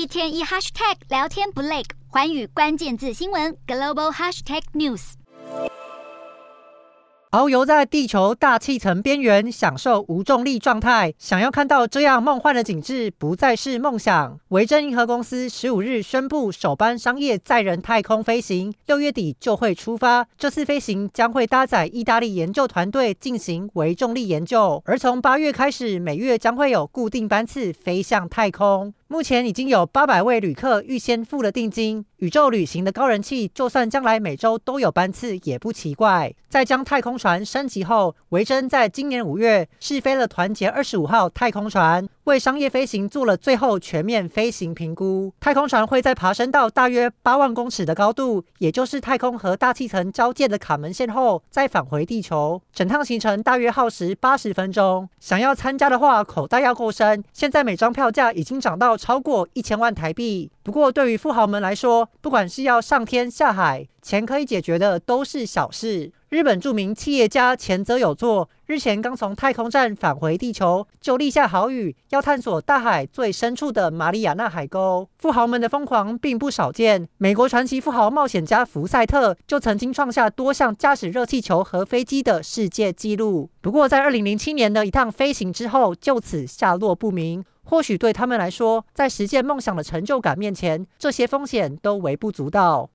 一天一 hashtag 聊天不累，寰宇关键字新闻 global hashtag news。遨游在地球大气层边缘，享受无重力状态，想要看到这样梦幻的景致，不再是梦想。维珍银河公司十五日宣布，首班商业载人太空飞行六月底就会出发。这次飞行将会搭载意大利研究团队进行微重力研究，而从八月开始，每月将会有固定班次飞向太空。目前已经有八百位旅客预先付了定金。宇宙旅行的高人气，就算将来每周都有班次也不奇怪。在将太空船升级后，维珍在今年五月试飞了团结二十五号太空船，为商业飞行做了最后全面飞行评估。太空船会在爬升到大约八万公尺的高度，也就是太空和大气层交界的卡门线后，再返回地球。整趟行程大约耗时八十分钟。想要参加的话，口袋要够深。现在每张票价已经涨到超过一千万台币。不过，对于富豪们来说，不管是要上天下海，钱可以解决的都是小事。日本著名企业家前泽友作日前刚从太空站返回地球，就立下豪语，要探索大海最深处的马里亚纳海沟。富豪们的疯狂并不少见，美国传奇富豪冒险家福赛特就曾经创下多项驾驶热气球和飞机的世界纪录。不过，在二零零七年的一趟飞行之后，就此下落不明。或许对他们来说，在实现梦想的成就感面前，这些风险都微不足道。